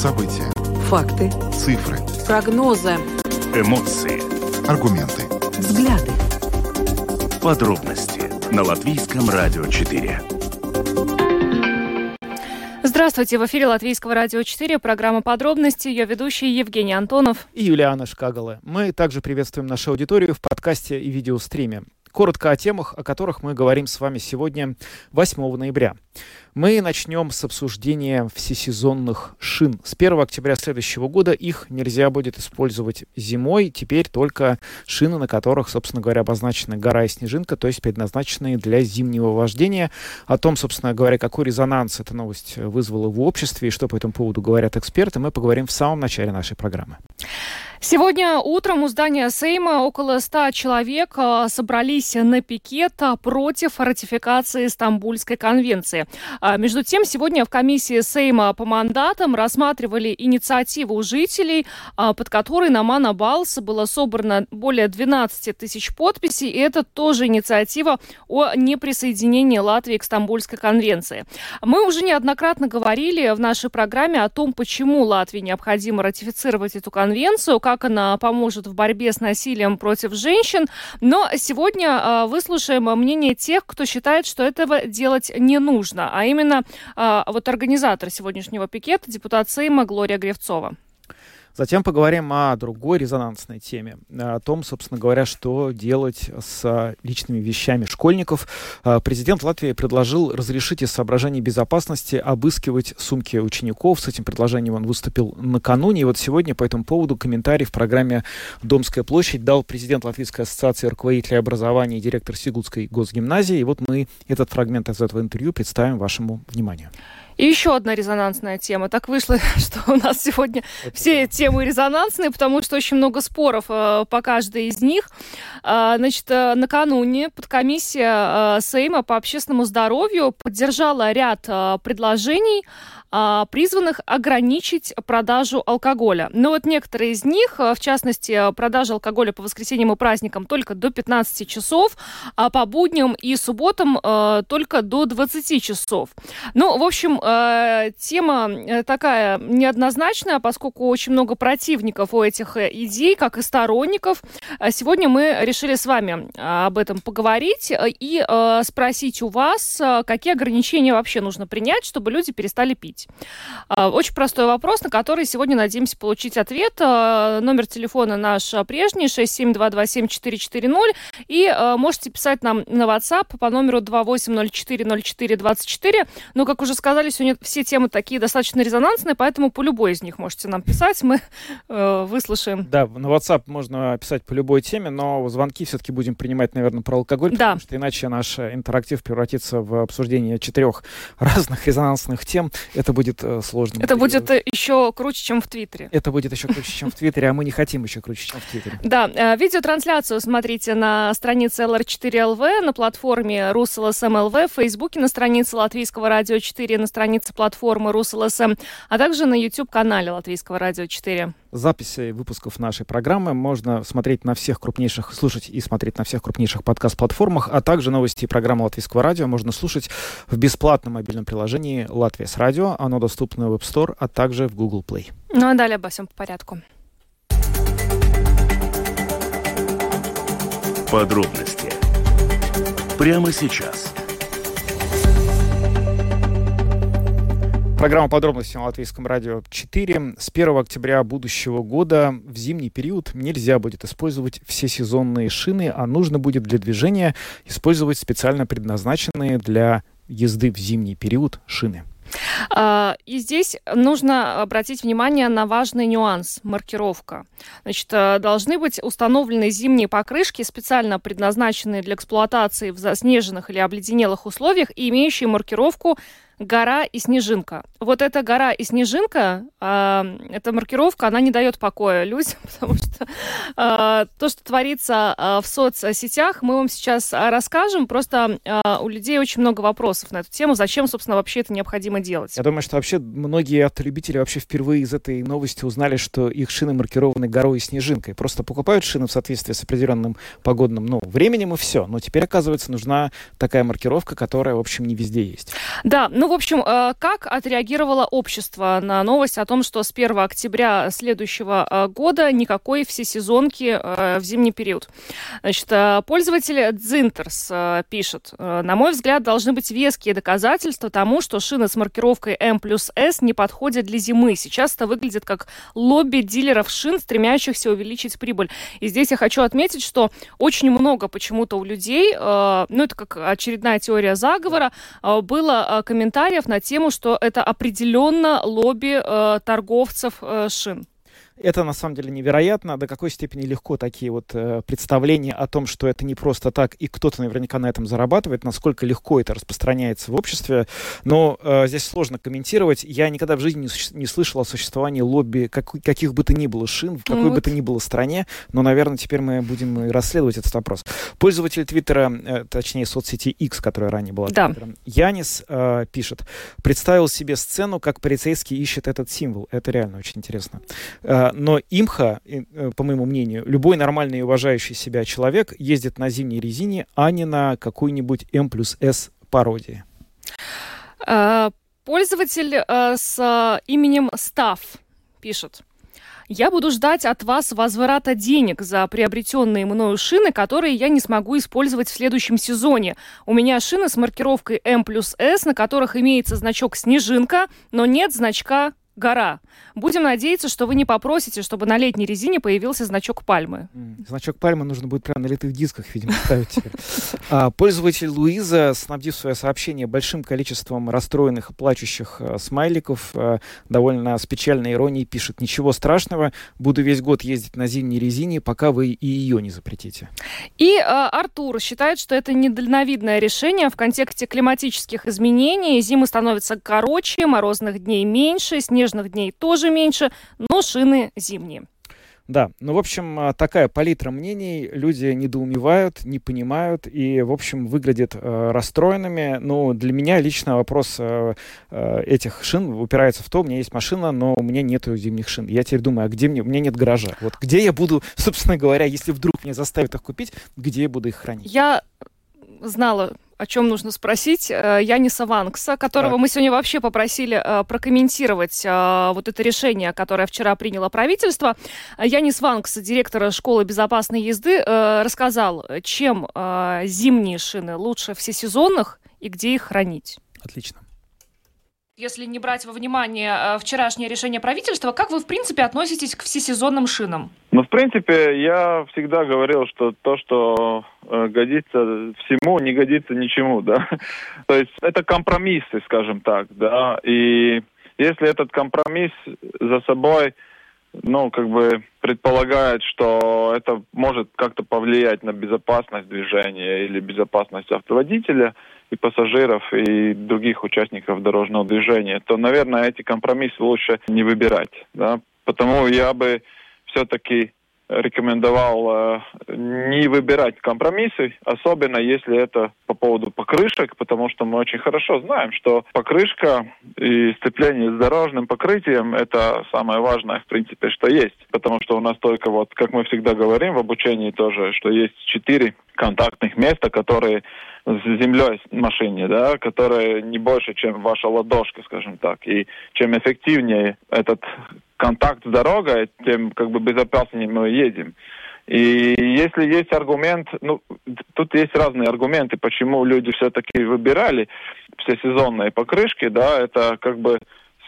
События. Факты. Цифры. Прогнозы. Эмоции. Аргументы. Взгляды. Подробности на Латвийском радио 4. Здравствуйте, в эфире Латвийского радио 4, программа «Подробности», ее ведущий Евгений Антонов и Юлиана Шкагала. Мы также приветствуем нашу аудиторию в подкасте и видеостриме. Коротко о темах, о которых мы говорим с вами сегодня, 8 ноября. Мы начнем с обсуждения всесезонных шин. С 1 октября следующего года их нельзя будет использовать зимой. Теперь только шины, на которых, собственно говоря, обозначены гора и снежинка, то есть предназначенные для зимнего вождения. О том, собственно говоря, какой резонанс эта новость вызвала в обществе и что по этому поводу говорят эксперты, мы поговорим в самом начале нашей программы. Сегодня утром у здания Сейма около 100 человек а, собрались на пикет а, против ратификации Стамбульской конвенции. А, между тем, сегодня в комиссии Сейма по мандатам рассматривали инициативу жителей, под которой на Мана Балс было собрано более 12 тысяч подписей. И это тоже инициатива о неприсоединении Латвии к Стамбульской конвенции. Мы уже неоднократно говорили в нашей программе о том, почему Латвии необходимо ратифицировать эту конвенцию, как она поможет в борьбе с насилием против женщин. Но сегодня э, выслушаем мнение тех, кто считает, что этого делать не нужно, а именно э, вот организатор сегодняшнего пикета, депутат Сейма Глория Гревцова. Затем поговорим о другой резонансной теме, о том, собственно говоря, что делать с личными вещами школьников. А, президент Латвии предложил разрешить из соображений безопасности обыскивать сумки учеников. С этим предложением он выступил накануне. И вот сегодня по этому поводу комментарий в программе «Домская площадь» дал президент Латвийской ассоциации руководителей образования и директор Сигутской госгимназии. И вот мы этот фрагмент из этого интервью представим вашему вниманию. И еще одна резонансная тема. Так вышло, что у нас сегодня все темы резонансные, потому что очень много споров э, по каждой из них. Э, значит, э, накануне подкомиссия э, Сейма по общественному здоровью поддержала ряд э, предложений а, призванных ограничить продажу алкоголя. Но вот некоторые из них, а, в частности, продажа алкоголя по воскресеньям и праздникам только до 15 часов, а по будням и субботам а, только до 20 часов. Ну, в общем, тема э, такая неоднозначная, поскольку очень много противников у этих э, идей, как и сторонников. Сегодня мы решили с вами об этом поговорить и спросить у вас, какие ограничения вообще нужно принять, чтобы люди перестали пить быть? А, очень простой вопрос, на который сегодня надеемся получить ответ. А, номер телефона наш прежний 67227-440. И а, можете писать нам на WhatsApp по номеру 28040424. Но, как уже сказали, сегодня все темы такие достаточно резонансные, поэтому по любой из них можете нам писать. Мы э, выслушаем. Да, на WhatsApp можно писать по любой теме, но звонки все-таки будем принимать, наверное, про алкоголь, да. потому что иначе наш интерактив превратится в обсуждение четырех разных резонансных тем. Это это будет э, сложно. Это будет э, еще круче, чем в Твиттере. Это будет еще круче, чем в Твиттере, а мы не хотим еще круче, чем в Твиттере. Да, э, видеотрансляцию смотрите на странице LR4LV, на платформе RusLSM.LV, в Фейсбуке на странице Латвийского радио 4, на странице платформы RusLSM, а также на YouTube-канале Латвийского радио 4. Записи выпусков нашей программы можно смотреть на всех крупнейших, слушать и смотреть на всех крупнейших подкаст-платформах, а также новости и программы Латвийского радио можно слушать в бесплатном мобильном приложении «Латвия с радио». Оно доступно в App Store, а также в Google Play. Ну а далее обо всем по порядку. Подробности прямо сейчас. Программа подробности на Латвийском радио 4. С 1 октября будущего года в зимний период нельзя будет использовать все сезонные шины, а нужно будет для движения использовать специально предназначенные для езды в зимний период шины. А, и здесь нужно обратить внимание на важный нюанс – маркировка. Значит, э, должны быть установлены зимние покрышки, специально предназначенные для эксплуатации в заснеженных или обледенелых условиях и имеющие маркировку гора и снежинка. Вот эта гора и снежинка, э, эта маркировка, она не дает покоя людям, потому что э, то, что творится э, в соцсетях, мы вам сейчас расскажем. Просто э, у людей очень много вопросов на эту тему. Зачем, собственно, вообще это необходимо делать? Я думаю, что вообще многие автолюбители вообще впервые из этой новости узнали, что их шины маркированы горой и снежинкой. Просто покупают шины в соответствии с определенным погодным ну, временем и все. Но теперь, оказывается, нужна такая маркировка, которая, в общем, не везде есть. Да, ну в общем, э, как отреагировало общество на новость о том, что с 1 октября следующего э, года никакой всесезонки э, в зимний период? Значит, пользователь Дзинтерс пишет, на мой взгляд, должны быть веские доказательства тому, что шины с маркировкой M плюс S не подходят для зимы. Сейчас это выглядит как лобби дилеров шин, стремящихся увеличить прибыль. И здесь я хочу отметить, что очень много почему-то у людей, ну это как очередная теория заговора, было комментариев на тему, что это определенно лобби э, торговцев э, шин. Это на самом деле невероятно, до какой степени легко такие вот э, представления о том, что это не просто так, и кто-то наверняка на этом зарабатывает, насколько легко это распространяется в обществе. Но э, здесь сложно комментировать. Я никогда в жизни не, не слышал о существовании лобби как, каких бы то ни было шин, в какой вот. бы то ни было стране, но, наверное, теперь мы будем расследовать этот вопрос. Пользователь Твиттера, э, точнее соцсети X, которая ранее была да. Твиттером, Янис э, пишет, представил себе сцену, как полицейский ищет этот символ. Это реально очень интересно. Э, но имха, э, по моему мнению, любой нормальный и уважающий себя человек ездит на зимней резине, а не на какой-нибудь М плюс С пародии. А, пользователь э, с именем Став пишет. Я буду ждать от вас возврата денег за приобретенные мною шины, которые я не смогу использовать в следующем сезоне. У меня шины с маркировкой M плюс S, на которых имеется значок «Снежинка», но нет значка гора. Будем надеяться, что вы не попросите, чтобы на летней резине появился значок пальмы. Значок пальмы нужно будет прямо на литых дисках, видимо, ставить. А, пользователь Луиза, снабдив свое сообщение большим количеством расстроенных и плачущих а, смайликов, а, довольно с печальной иронией пишет, ничего страшного, буду весь год ездить на зимней резине, пока вы и ее не запретите. И Артур считает, что это недальновидное решение в контексте климатических изменений. Зимы становятся короче, морозных дней меньше, снег снежных дней тоже меньше, но шины зимние. Да, ну, в общем, а, такая палитра мнений. Люди недоумевают, не понимают и, в общем, выглядят э, расстроенными. Ну, для меня лично вопрос э, э, этих шин упирается в то, у меня есть машина, но у меня нет зимних шин. Я теперь думаю, а где мне? У меня нет гаража. Вот где я буду, собственно говоря, если вдруг меня заставят их купить, где я буду их хранить? Я знала о чем нужно спросить, э, Яниса Ванкса, которого так. мы сегодня вообще попросили э, прокомментировать э, вот это решение, которое вчера приняло правительство. Янис Ванкс, директор школы безопасной езды, рассказал, чем зимние шины лучше всесезонных и где их хранить. Отлично если не брать во внимание э, вчерашнее решение правительства, как вы, в принципе, относитесь к всесезонным шинам? Ну, в принципе, я всегда говорил, что то, что э, годится всему, не годится ничему, да. То есть это компромиссы, скажем так, да. И если этот компромисс за собой, ну, как бы предполагает, что это может как-то повлиять на безопасность движения или безопасность автоводителя, и пассажиров, и других участников дорожного движения, то, наверное, эти компромиссы лучше не выбирать. Да? Потому я бы все-таки рекомендовал э, не выбирать компромиссы, особенно если это по поводу покрышек, потому что мы очень хорошо знаем, что покрышка и сцепление с дорожным покрытием это самое важное, в принципе, что есть. Потому что у нас только вот, как мы всегда говорим в обучении тоже, что есть четыре контактных места, которые с землей машине, да, которая не больше, чем ваша ладошка, скажем так. И чем эффективнее этот контакт с дорогой, тем как бы безопаснее мы едем. И если есть аргумент, ну, тут есть разные аргументы, почему люди все-таки выбирали все сезонные покрышки, да, это как бы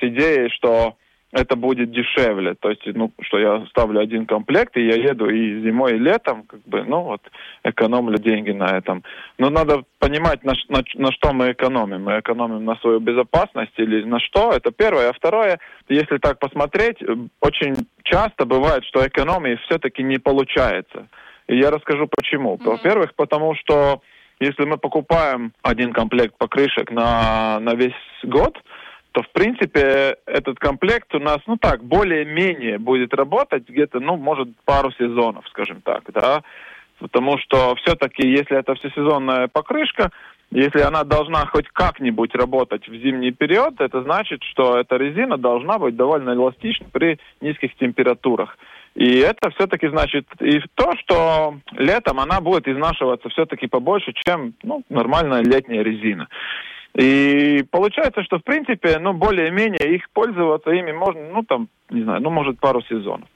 с идеей, что это будет дешевле. То есть, ну, что я ставлю один комплект, и я еду и зимой, и летом, как бы, ну, вот, экономлю деньги на этом. Но надо понимать, на, на, на что мы экономим. Мы экономим на свою безопасность или на что, это первое. А второе, если так посмотреть, очень часто бывает, что экономии все-таки не получается. И я расскажу почему. Mm-hmm. Во-первых, потому что если мы покупаем один комплект покрышек на, на весь год, то в принципе этот комплект у нас, ну так, более-менее будет работать где-то, ну, может, пару сезонов, скажем так, да, потому что все-таки, если это всесезонная покрышка, если она должна хоть как-нибудь работать в зимний период, это значит, что эта резина должна быть довольно эластична при низких температурах. И это все-таки значит и то, что летом она будет изнашиваться все-таки побольше, чем ну, нормальная летняя резина. И получается, что в принципе, ну, более-менее их пользоваться ими можно, ну, там, не знаю, ну, может, пару сезонов.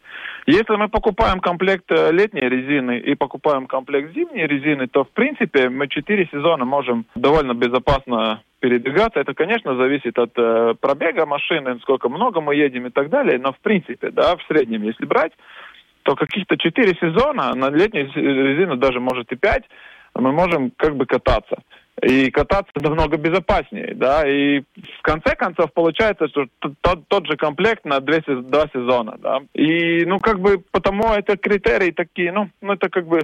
Если мы покупаем комплект э, летней резины и покупаем комплект зимней резины, то, в принципе, мы четыре сезона можем довольно безопасно передвигаться. Это, конечно, зависит от э, пробега машины, сколько много мы едем и так далее. Но, в принципе, да, в среднем, если брать, то каких-то четыре сезона, на летнюю резину даже, может, и пять, мы можем как бы кататься и кататься намного безопаснее, да, и в конце концов получается, что тот, тот же комплект на две, два сезона, да, и, ну, как бы, потому это критерии такие, ну, ну, это как бы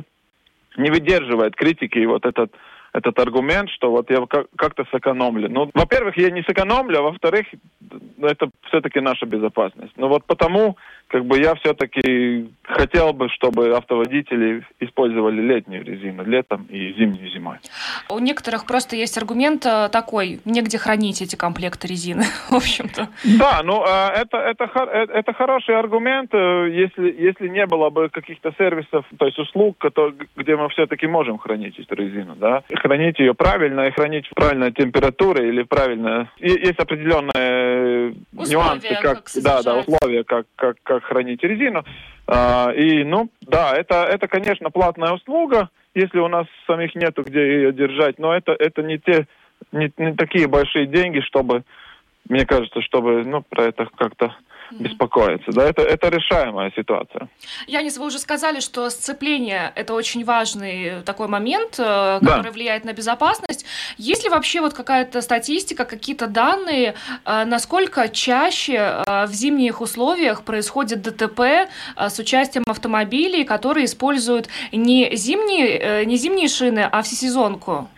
не выдерживает критики, вот этот этот аргумент, что вот я как-то сэкономлю. Ну, во-первых, я не сэкономлю, а во-вторых, это все-таки наша безопасность. Ну вот потому, как бы я все-таки хотел бы, чтобы автоводители использовали летнюю резину летом и зимнюю зимой. У некоторых просто есть аргумент э, такой, негде хранить эти комплекты резины, в общем-то. Да, ну а, это, это, э, это хороший аргумент, э, если, если не было бы каких-то сервисов, то есть услуг, которые, где мы все-таки можем хранить эту резину, да хранить ее правильно и хранить в правильной температуре или правильно. Есть определенные условия, нюансы, как, как да, да, условия, как, как, как хранить резину. А, и, ну, да, это, это, конечно, платная услуга, если у нас самих нету где ее держать, но это, это не те, не, не такие большие деньги, чтобы, мне кажется, чтобы, ну, про это как-то беспокоиться. Да, это, это решаемая ситуация. Янис, вы уже сказали, что сцепление – это очень важный такой момент, э, который да. влияет на безопасность. Есть ли вообще вот какая-то статистика, какие-то данные, э, насколько чаще э, в зимних условиях происходит ДТП с участием автомобилей, которые используют не зимние, не зимние шины, а всесезонку?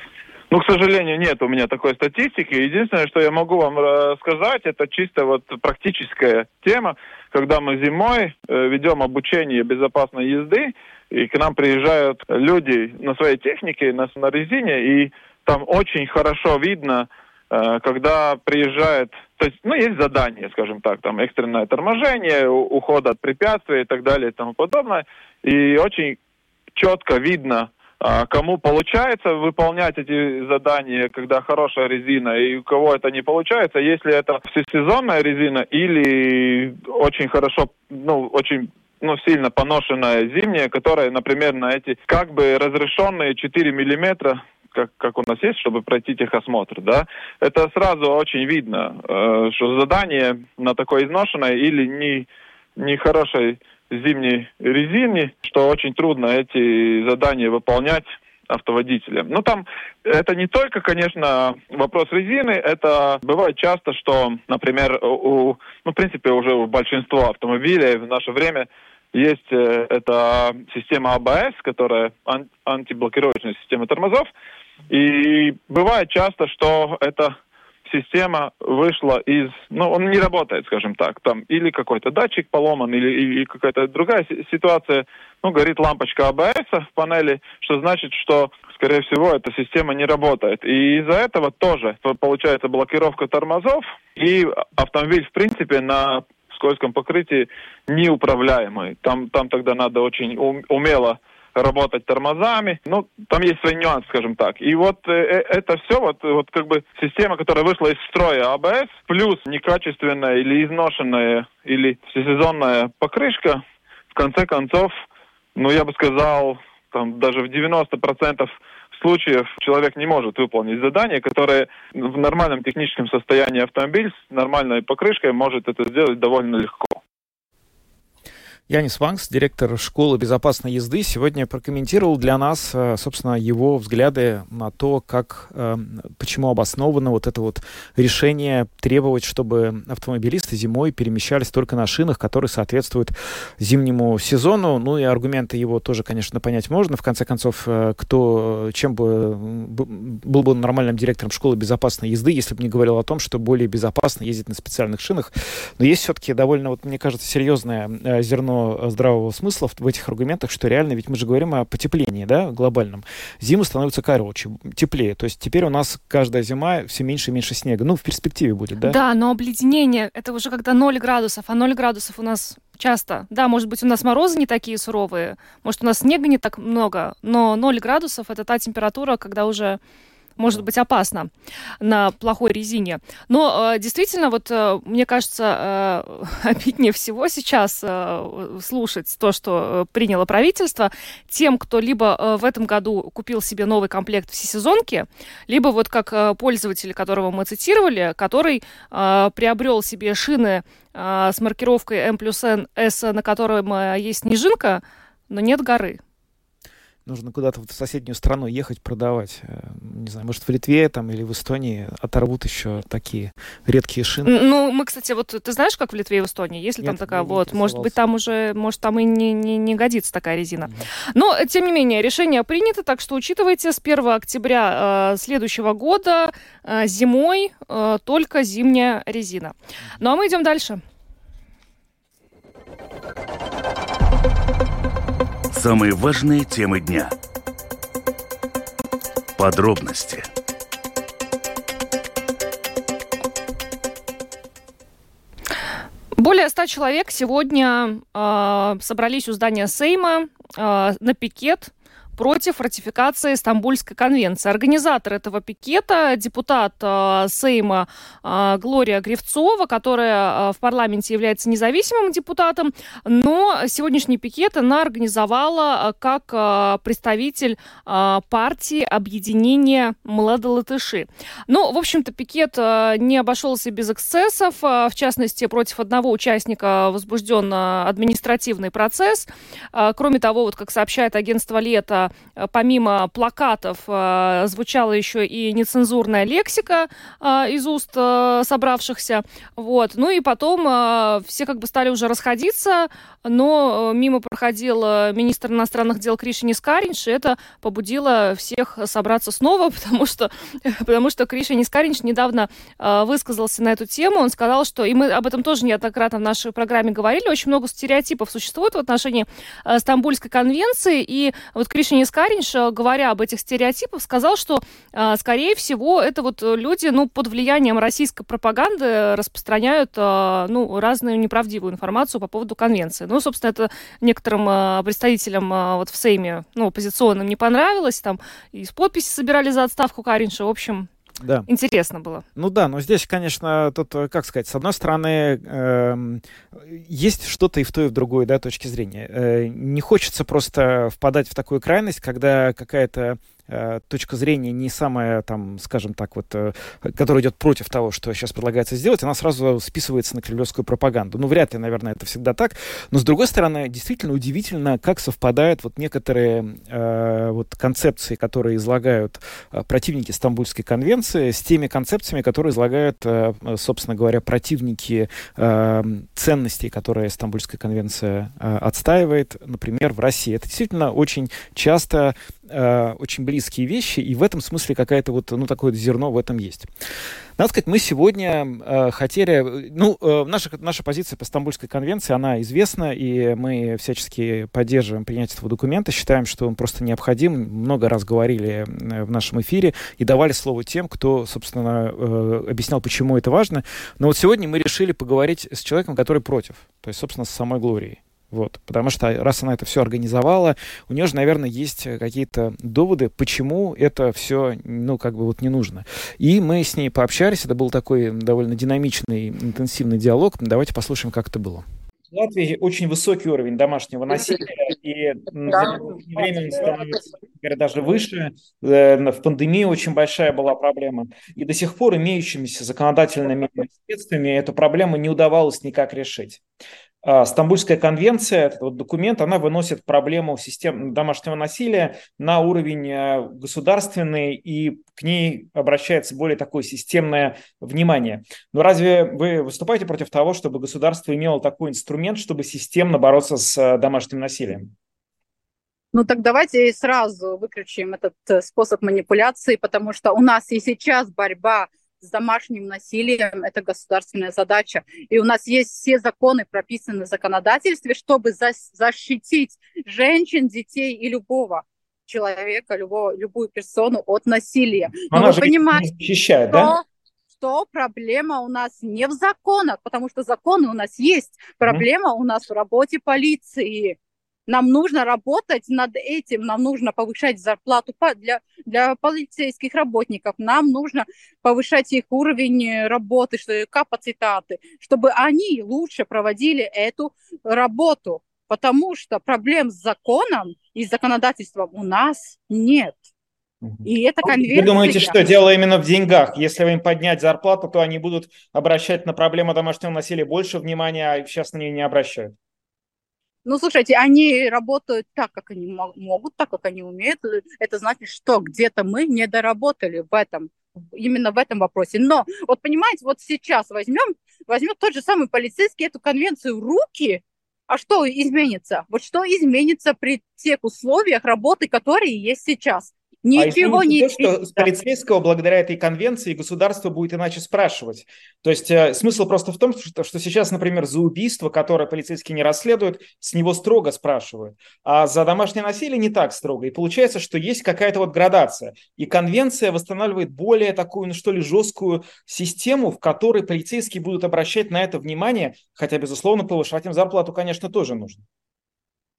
Ну, к сожалению, нет у меня такой статистики. Единственное, что я могу вам рассказать, это чисто вот практическая тема, когда мы зимой э, ведем обучение безопасной езды, и к нам приезжают люди на своей технике, на, на резине, и там очень хорошо видно, э, когда приезжает, то есть, ну, есть задание, скажем так, там экстренное торможение, уход от препятствий и так далее и тому подобное, и очень четко видно, кому получается выполнять эти задания, когда хорошая резина, и у кого это не получается, если это всесезонная резина или очень хорошо, ну, очень ну, сильно поношенная зимняя, которая, например, на эти как бы разрешенные 4 миллиметра как, как у нас есть, чтобы пройти техосмотр, да, это сразу очень видно, э, что задание на такой изношенной или не, не хорошей зимней резине, что очень трудно эти задания выполнять автоводителям. Ну, там это не только, конечно, вопрос резины, это бывает часто, что, например, у, ну, в принципе, уже у большинства автомобилей в наше время есть э, эта система АБС, которая ан- антиблокировочная система тормозов, и бывает часто, что это система вышла из, ну, он не работает, скажем так, там или какой-то датчик поломан, или, или какая-то другая ситуация, ну, горит лампочка АБС в панели, что значит, что, скорее всего, эта система не работает. И из-за этого тоже получается блокировка тормозов, и автомобиль, в принципе, на скользком покрытии неуправляемый. Там, там тогда надо очень умело работать тормозами. Ну, там есть свои нюансы, скажем так. И вот э, э это все, вот, вот как бы система, которая вышла из строя АБС, плюс некачественная или изношенная, или всесезонная покрышка, в конце концов, ну, я бы сказал, там даже в 90% случаев человек не может выполнить задание, которое в нормальном техническом состоянии автомобиль с нормальной покрышкой может это сделать довольно легко. Янис Ванкс, директор школы безопасной езды, сегодня прокомментировал для нас, э, собственно, его взгляды на то, как, э, почему обосновано вот это вот решение требовать, чтобы автомобилисты зимой перемещались только на шинах, которые соответствуют зимнему сезону. Ну и аргументы его тоже, конечно, понять можно. В конце концов, э, кто, чем бы был бы нормальным директором школы безопасной езды, если бы не говорил о том, что более безопасно ездить на специальных шинах. Но есть все-таки довольно, вот мне кажется, серьезное зерно полно здравого смысла в этих аргументах, что реально, ведь мы же говорим о потеплении, да, глобальном. Зимы становятся короче, теплее. То есть теперь у нас каждая зима все меньше и меньше снега. Ну, в перспективе будет, да? Да, но обледенение, это уже когда 0 градусов, а 0 градусов у нас часто. Да, может быть, у нас морозы не такие суровые, может, у нас снега не так много, но 0 градусов — это та температура, когда уже может быть опасно на плохой резине. Но э, действительно, вот э, мне кажется, э, обиднее всего сейчас слушать то, что приняло правительство, тем, кто либо в этом году купил себе новый комплект всесезонки, либо вот как пользователь, которого мы цитировали, который приобрел себе шины с маркировкой M плюс N S, на котором есть снежинка, но нет горы нужно куда-то в соседнюю страну ехать продавать. Э, не знаю, может, в Литве там или в Эстонии оторвут еще такие редкие шины. Ну, мы, кстати, вот ты знаешь, как в Литве и в Эстонии? Если Нет, там такая, вот, может быть, там уже, может, там и не, не, не годится такая резина. Mm-hmm. Но, тем не менее, решение принято, так что учитывайте, с 1 октября э, следующего года э, зимой э, только зимняя резина. Ну, а мы идем дальше. Самые важные темы дня. Подробности. Более ста человек сегодня э, собрались у здания Сейма э, на пикет против ратификации Стамбульской конвенции. Организатор этого пикета, депутат э, Сейма э, Глория Гривцова, которая э, в парламенте является независимым депутатом, но сегодняшний пикет она организовала э, как э, представитель э, партии объединения Младолатыши. Ну, в общем-то, пикет э, не обошелся без эксцессов. Э, в частности, против одного участника возбужден э, административный процесс. Э, кроме того, вот как сообщает агентство «Лето», Э, помимо плакатов э, звучала еще и нецензурная лексика э, из уст собравшихся. Вот. Ну и потом все как бы стали уже расходиться, но мимо проходил министр иностранных дел Криши Нискаринч, и это побудило всех собраться снова, потому что, потому что Криша Нискаринч недавно высказался на эту тему. Он сказал, что, и мы об этом тоже неоднократно в нашей программе говорили, очень много стереотипов существует в отношении Стамбульской конвенции, и вот Криша Евгений Скаринш, э, говоря об этих стереотипах, сказал, что, э, скорее всего, это вот люди, ну, под влиянием российской пропаганды распространяют, э, ну, разную неправдивую информацию по поводу конвенции. Ну, собственно, это некоторым представителям вот в Сейме, ну, оппозиционным не понравилось, там, из подписи собирали за отставку Каринша, в общем, да. Интересно было. Ну да, но здесь, конечно, тут, э, как сказать, с одной стороны, э, есть что-то и в той, и в другой да, точке зрения. Э, не хочется просто впадать в такую крайность, когда какая-то точка зрения не самая, там, скажем так, вот, э, которая идет против того, что сейчас предлагается сделать, она сразу списывается на кремлевскую пропаганду. Ну, вряд ли, наверное, это всегда так. Но, с другой стороны, действительно удивительно, как совпадают вот некоторые э, вот концепции, которые излагают э, противники Стамбульской конвенции, с теми концепциями, которые излагают, э, собственно говоря, противники э, ценностей, которые Стамбульская конвенция э, отстаивает, например, в России. Это действительно очень часто э, очень близкие вещи, и в этом смысле какая-то вот, ну, такое зерно в этом есть. Надо сказать, мы сегодня э, хотели, ну, э, наша, наша позиция по Стамбульской конвенции, она известна, и мы всячески поддерживаем принятие этого документа, считаем, что он просто необходим, много раз говорили э, в нашем эфире и давали слово тем, кто, собственно, э, объяснял, почему это важно. Но вот сегодня мы решили поговорить с человеком, который против, то есть, собственно, с самой Глорией. Вот, потому что раз она это все организовала, у нее же, наверное, есть какие-то доводы, почему это все, ну, как бы вот не нужно. И мы с ней пообщались, это был такой довольно динамичный, интенсивный диалог. Давайте послушаем, как это было. В Латвии очень высокий уровень домашнего насилия, и за время он становится даже выше. Э, в пандемии очень большая была проблема. И до сих пор имеющимися законодательными средствами эту проблему не удавалось никак решить. А, Стамбульская конвенция, этот вот документ, она выносит проблему систем домашнего насилия на уровень э, государственный, и к ней обращается более такое системное внимание. Но разве вы выступаете против того, чтобы государство имело такой инструмент, чтобы системно бороться с э, домашним насилием? Ну так давайте сразу выключим этот э, способ манипуляции, потому что у нас и сейчас борьба с домашним насилием, это государственная задача. И у нас есть все законы, прописаны в законодательстве, чтобы защитить женщин, детей и любого человека, любого, любую персону от насилия. Но Она вы понимаете, защищает, что, да? что проблема у нас не в законах, потому что законы у нас есть. Проблема mm-hmm. у нас в работе полиции. Нам нужно работать над этим, нам нужно повышать зарплату для, для полицейских работников, нам нужно повышать их уровень работы, что, капацитаты, чтобы они лучше проводили эту работу, потому что проблем с законом и законодательством у нас нет. И это конверсия. Вы думаете, что дело именно в деньгах? Если им поднять зарплату, то они будут обращать на проблему домашнего насилия больше внимания, а сейчас на нее не обращают? Ну, слушайте, они работают так, как они могут, так, как они умеют. Это значит, что где-то мы не доработали в этом, именно в этом вопросе. Но вот понимаете, вот сейчас возьмем, возьмем тот же самый полицейский эту конвенцию в руки, а что изменится? Вот что изменится при тех условиях работы, которые есть сейчас? Ничего а не то, что с полицейского благодаря этой конвенции государство будет иначе спрашивать. То есть э, смысл просто в том, что, что сейчас, например, за убийство, которое полицейские не расследуют, с него строго спрашивают, а за домашнее насилие не так строго. И получается, что есть какая-то вот градация. И конвенция восстанавливает более такую, ну что ли, жесткую систему, в которой полицейские будут обращать на это внимание, хотя, безусловно, повышать им зарплату, конечно, тоже нужно.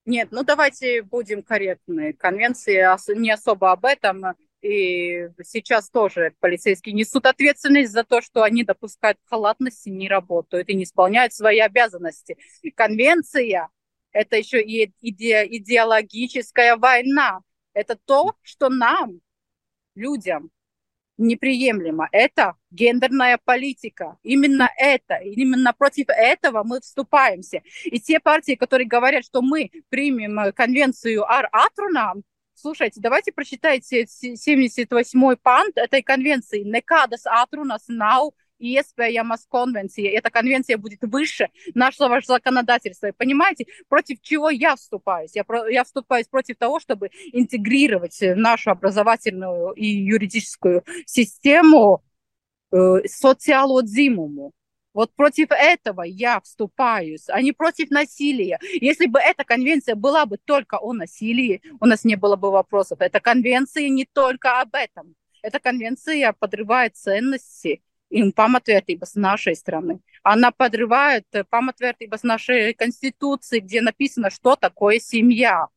Нет, ну давайте будем корректны. Конвенции не особо об этом. И сейчас тоже полицейские несут ответственность за то, что они допускают халатности, не работают и не исполняют свои обязанности. Конвенция – это еще и иде идеологическая война. Это то, что нам, людям, неприемлемо. Это гендерная политика. Именно это, именно против этого мы вступаемся. И те партии, которые говорят, что мы примем э, конвенцию Ар-Атруна, слушайте, давайте прочитайте 78-й пант этой конвенции. Некадас Атрунас Нау iespējamas конвенции. Эта конвенция будет выше нашего законодательства. Понимаете, против чего я вступаюсь? Я, про, я вступаюсь против того, чтобы интегрировать нашу образовательную и юридическую систему э, социалодзимуму. Вот против этого я вступаюсь, а не против насилия. Если бы эта конвенция была бы только о насилии, у нас не было бы вопросов. Эта конвенция не только об этом. Эта конвенция подрывает ценности un pamatvērtības с нашей страны. Она подрывает памятвертības нашей конституции, где написано, что такое семья.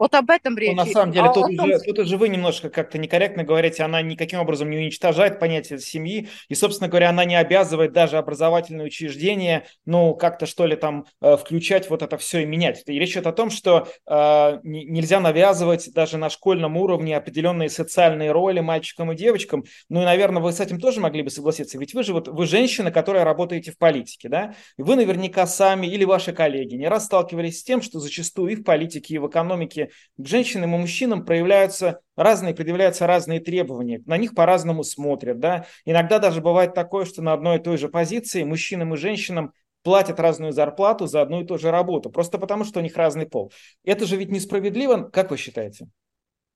Вот об этом речь. Ну, на самом деле, а тут, том... уже, тут уже вы немножко как-то некорректно говорите, она никаким образом не уничтожает понятие семьи, и, собственно говоря, она не обязывает даже образовательные учреждения, ну, как-то, что ли, там, э, включать вот это все и менять. И речь идет о том, что э, нельзя навязывать даже на школьном уровне определенные социальные роли мальчикам и девочкам. Ну, и, наверное, вы с этим тоже могли бы согласиться, ведь вы же вот, вы женщина, которая работаете в политике, да, и вы наверняка сами или ваши коллеги не раз сталкивались с тем, что зачастую и в политике, и в экономике к женщинам и мужчинам проявляются разные, предъявляются разные требования, на них по-разному смотрят, да. Иногда даже бывает такое, что на одной и той же позиции мужчинам и женщинам платят разную зарплату за одну и ту же работу, просто потому что у них разный пол. Это же ведь несправедливо, как вы считаете?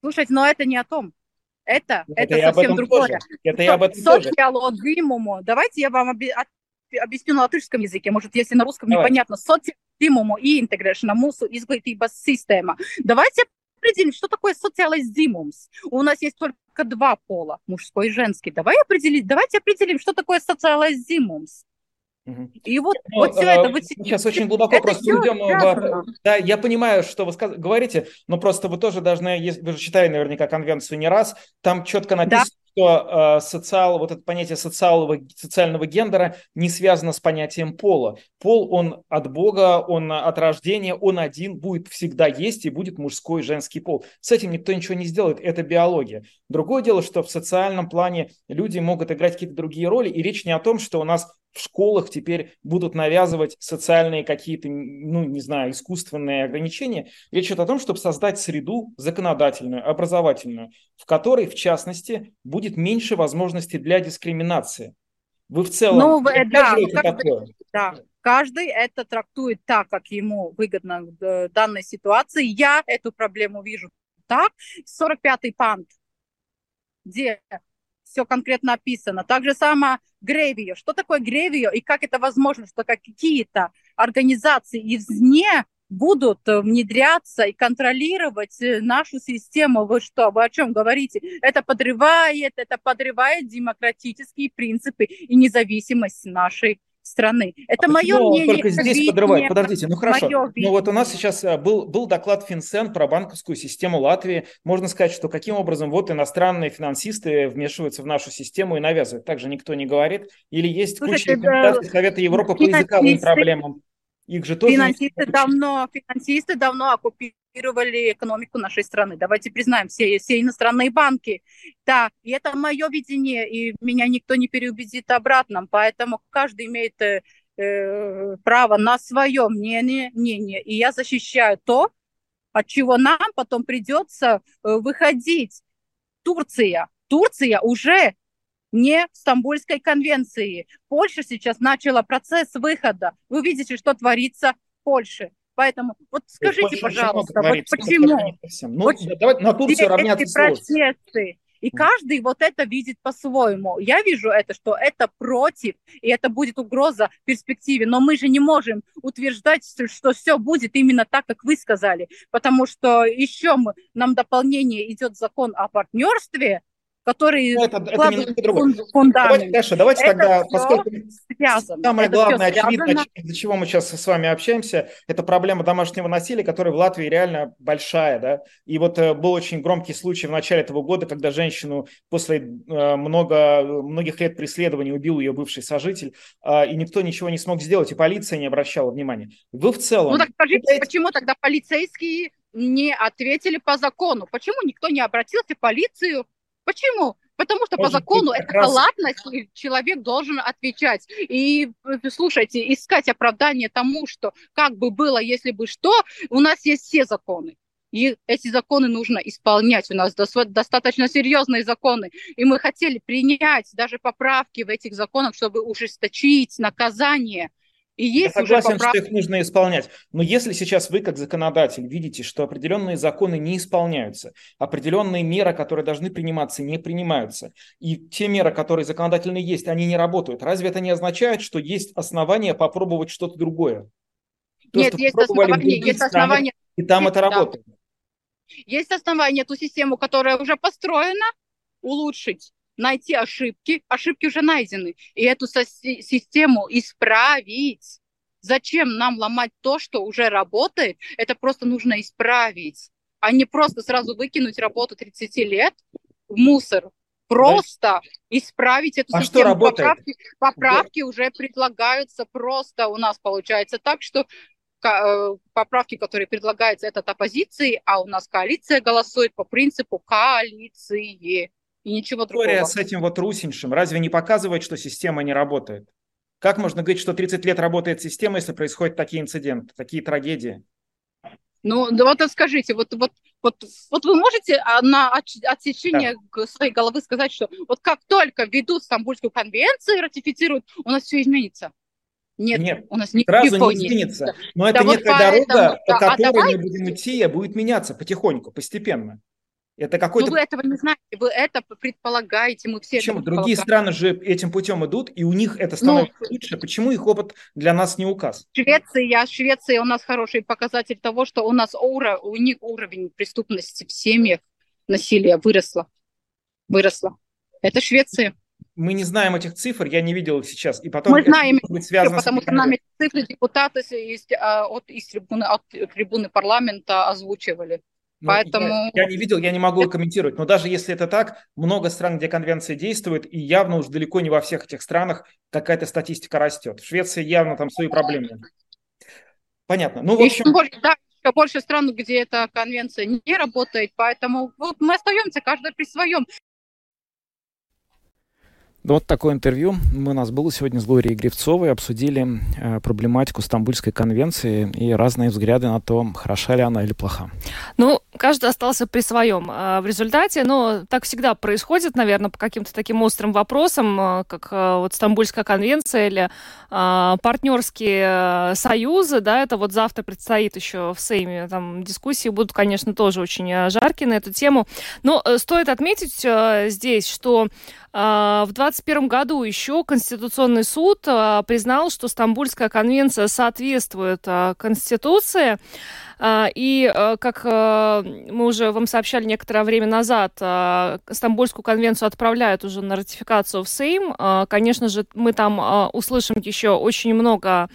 Слушайте, но это не о том. Это, это, это совсем другое. Тоже. Это я об этом тоже. Давайте я вам объясню на латышском языке, может, если на русском Давай. непонятно. Социализимуму и mūsu izglītības система. Давайте определим, что такое социализимумс. У нас есть только два пола, мужской и женский. Давай определить, давайте определим, что такое социализимумс. И вот, ну, вот все э, это... Вот, сейчас очень глубоко это просто уйдем. В, да, я понимаю, что вы сказ... говорите, но просто вы тоже должны, вы же читали наверняка конвенцию не раз, там четко написано, что э, социал, вот это понятие социального, социального гендера не связано с понятием пола. Пол, он от Бога, он от рождения, он один, будет всегда есть и будет мужской и женский пол. С этим никто ничего не сделает, это биология. Другое дело, что в социальном плане люди могут играть какие-то другие роли, и речь не о том, что у нас в школах теперь будут навязывать социальные какие-то, ну, не знаю, искусственные ограничения. Речь идет о том, чтобы создать среду законодательную, образовательную, в которой, в частности, будет меньше возможностей для дискриминации. Вы в целом ну, да, каждый, такое? Да, каждый это трактует так, как ему выгодно в данной ситуации. Я эту проблему вижу так. 45-й пант, где все конкретно описано. Так же самое Гревио. Что такое Гревио и как это возможно, что какие-то организации извне будут внедряться и контролировать э, нашу систему. Вы что, вы о чем говорите? Это подрывает, это подрывает демократические принципы и независимость нашей страны. Это а мое мнение. только здесь подрывает? Подождите, ну хорошо. Ну вот у нас сейчас э, был, был доклад Финсен про банковскую систему Латвии. Можно сказать, что каким образом вот иностранные финансисты вмешиваются в нашу систему и навязывают. Также никто не говорит. Или есть Слушайте, куча рекомендаций Совета Европы по языковым проблемам. Их же тоже... Финансисты давно, финансисты давно оккупировали экономику нашей страны. Давайте признаем, все, все иностранные банки. Да, и это мое видение, и меня никто не переубедит обратно. Поэтому каждый имеет э, э, право на свое мнение, мнение. И я защищаю то, от чего нам потом придется э, выходить. Турция. Турция уже не Стамбульской конвенции. Польша сейчас начала процесс выхода. Вы видите, что творится в Польше. Поэтому вот скажите, пожалуйста, вот почему? Ну, вот давайте на Турцию равняться процессы. И каждый вот это видит по-своему. Я вижу это, что это против, и это будет угроза в перспективе. Но мы же не можем утверждать, что все будет именно так, как вы сказали. Потому что еще мы, нам дополнение идет закон о партнерстве, который ну, это, это немного другое. Давайте, Даша, давайте это тогда, поскольку связано. самое это главное, очевидно, для чего мы сейчас с вами общаемся, это проблема домашнего насилия, которая в Латвии реально большая, да, и вот э, был очень громкий случай в начале этого года, когда женщину после э, много, многих лет преследований убил ее бывший сожитель, э, и никто ничего не смог сделать, и полиция не обращала внимания. Вы в целом... Ну так скажите, считаете... почему тогда полицейские не ответили по закону? Почему никто не обратился в полицию? Почему? Потому что Может по закону это раз... халатность, и человек должен отвечать. И э, слушайте, искать оправдание тому, что как бы было, если бы что, у нас есть все законы. И эти законы нужно исполнять. У нас достаточно серьезные законы. И мы хотели принять даже поправки в этих законах, чтобы ужесточить наказание – и есть Я согласен, поправ... что их нужно исполнять. Но если сейчас вы, как законодатель, видите, что определенные законы не исполняются, определенные меры, которые должны приниматься, не принимаются, и те меры, которые законодательно есть, они не работают, разве это не означает, что есть основания попробовать что-то другое? То, Нет, есть основания, есть основания. И там это да. работает. Есть основания эту систему, которая уже построена, улучшить найти ошибки, ошибки уже найдены, и эту систему исправить. Зачем нам ломать то, что уже работает? Это просто нужно исправить, а не просто сразу выкинуть работу 30 лет в мусор. Просто да. исправить эту а систему. Что работает? Поправки, поправки да. уже предлагаются просто. У нас получается так, что э, поправки, которые предлагаются, это от оппозиции, а у нас коалиция голосует по принципу коалиции и ничего другого. История с этим вот русиншем разве не показывает, что система не работает? Как можно говорить, что 30 лет работает система, если происходят такие инциденты, такие трагедии? Ну, да вот скажите, вот, вот, вот, вот вы можете а, на отсечение да. своей головы сказать, что вот как только введут Стамбульскую конвенцию и ратифицируют, у нас все изменится? Нет, Нет, у нас сразу не изменится. Но да это вот некая поэтому, дорога, да, по а которой а давайте... мы будем идти, будет меняться потихоньку, постепенно. Это какой-то... Но вы этого не знаете, вы это предполагаете, мы все Почему? Другие страны же этим путем идут, и у них это становится ну, лучше. Почему их опыт для нас не указ? Швеция, Швеция у нас хороший показатель того, что у нас ура, у них уровень преступности в семьях, насилия выросла. Выросла. Это Швеция. Мы не знаем этих цифр, я не видел их сейчас. И потом мы знаем, быть связано потому что нам эти цифры депутаты из, а, от, из трибуны, от трибуны парламента озвучивали. Ну, Поэтому... Я, я не видел, я не могу комментировать. Но даже если это так, много стран, где конвенция действует, и явно уж далеко не во всех этих странах какая-то статистика растет. В Швеции явно там свои проблемы. Понятно. Ну, в общем... Больше, да, больше стран, где эта конвенция не работает, поэтому вот мы остаемся каждый при своем. Вот такое интервью у нас было сегодня с Глорией Гривцовой. Обсудили э, проблематику Стамбульской конвенции и разные взгляды на то, хороша ли она или плоха. Ну, каждый остался при своем. А в результате, ну, так всегда происходит, наверное, по каким-то таким острым вопросам, э, как э, вот Стамбульская конвенция или а, партнерские союзы, да, это вот завтра предстоит еще в Сейме, там дискуссии будут, конечно, тоже очень жаркие на эту тему. Но стоит отметить здесь, что в 2021 году еще Конституционный суд а, признал, что Стамбульская конвенция соответствует а, Конституции. И, как мы уже вам сообщали некоторое время назад, Стамбульскую конвенцию отправляют уже на ратификацию в Сейм. Конечно же, мы там услышим еще очень много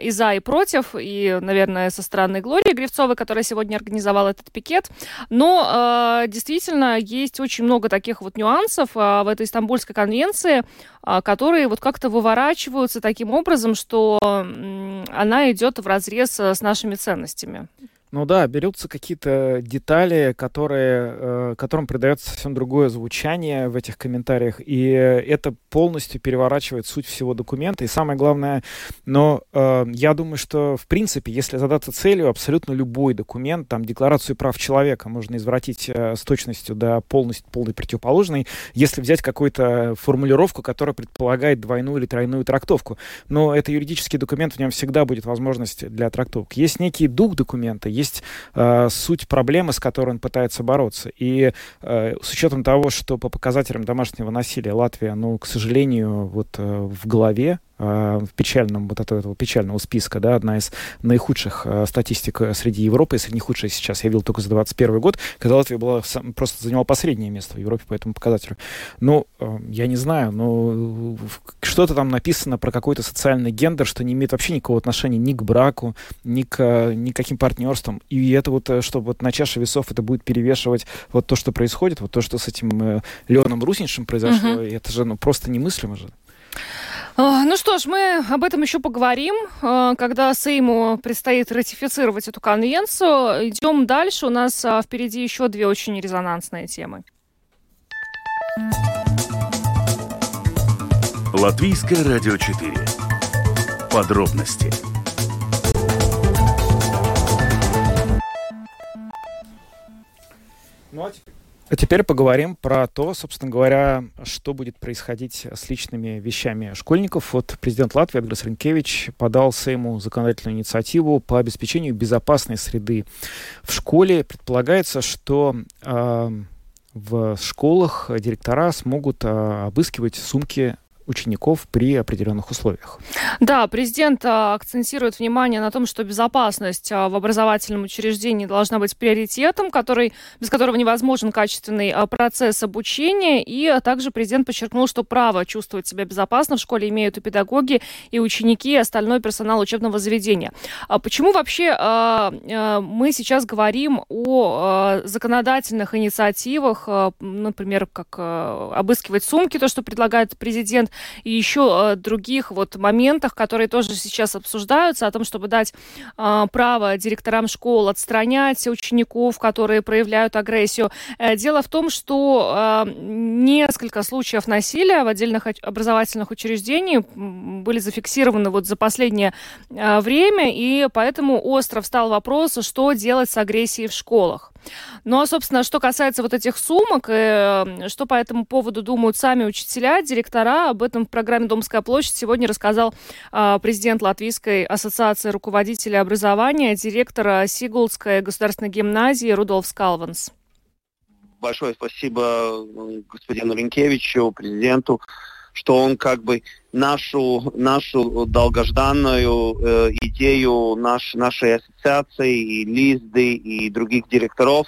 и за, и против, и, наверное, со стороны Глории Гривцовой, которая сегодня организовала этот пикет. Но действительно есть очень много таких вот нюансов в этой Стамбульской конвенции, а, которые вот как-то выворачиваются таким образом, что она идет в разрез э, с нашими ценностями. Ну да, берутся какие-то детали, которые, э, которым придается совсем другое звучание в этих комментариях, и это полностью переворачивает суть всего документа. И самое главное, но э, я думаю, что в принципе, если задаться целью, абсолютно любой документ, там Декларацию прав человека можно извратить э, с точностью до полностью полной противоположной, если взять какую-то формулировку, которая предполагает двойную или тройную трактовку. Но это юридический документ, в нем всегда будет возможность для трактовок. Есть некий дух документа, есть э, суть проблемы, с которой он пытается бороться. И э, с учетом того, что по показателям домашнего насилия Латвия, ну, к сожалению, вот э, в голове Э, в печальном вот этого, этого печального списка, да, одна из наихудших э, статистик э, среди Европы, если не худшая сейчас, я видел только за 21 год, когда Латвия была, просто занимала последнее место в Европе по этому показателю. Ну, э, я не знаю, но что-то там написано про какой-то социальный гендер, что не имеет вообще никакого отношения ни к браку, ни к ни к каким партнерствам. И это вот, что вот на чаше весов это будет перевешивать вот то, что происходит, вот то, что с этим э, Леоном Русиншем произошло, uh-huh. это же ну, просто немыслимо же. А, ну что ж, мы об этом еще поговорим, а, когда Сейму предстоит ратифицировать эту конвенцию. Идем дальше. У нас а, впереди еще две очень резонансные темы. Латвийское радио 4. Подробности. Ну, а теперь а теперь поговорим про то, собственно говоря, что будет происходить с личными вещами школьников. Вот президент Латвии Эдгарс Ренкевич подал Сейму законодательную инициативу по обеспечению безопасной среды в школе. Предполагается, что э, в школах директора смогут э, обыскивать сумки учеников при определенных условиях. Да, президент а, акцентирует внимание на том, что безопасность а, в образовательном учреждении должна быть приоритетом, который, без которого невозможен качественный а, процесс обучения. И также президент подчеркнул, что право чувствовать себя безопасно в школе имеют и педагоги, и ученики, и остальной персонал учебного заведения. Почему вообще мы сейчас говорим о законодательных инициативах, например, как обыскивать сумки, то, что предлагает президент, и еще э, других вот моментах, которые тоже сейчас обсуждаются, о том, чтобы дать э, право директорам школ отстранять учеников, которые проявляют агрессию. Э, дело в том, что несколько случаев насилия в отдельных образовательных учреждениях были зафиксированы вот за последнее время, и поэтому остро встал вопрос, что делать с агрессией в школах. Ну а, собственно, что касается вот этих сумок, э, что по этому поводу думают сами учителя, директора, об этом в программе «Домская площадь» сегодня рассказал э, президент Латвийской ассоциации руководителей образования, директора Сигулдской государственной гимназии Рудolf Скалванс. Большое спасибо господину Ренкевичу, президенту, что он как бы нашу, нашу долгожданную э, идею наш, нашей ассоциации, и Лизды, и других директоров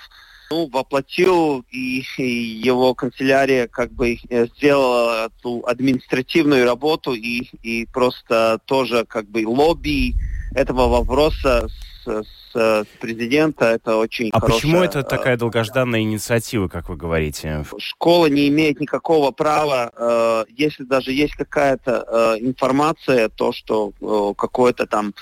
ну, воплотил, и, и его канцелярия как бы э, сделала эту административную работу и, и просто тоже как бы лобби этого вопроса с, с президента. Это очень А хорошая, почему это такая долгожданная инициатива, как вы говорите? Школа не имеет никакого права, э, если даже есть какая-то э, информация, то, что э, какой-то там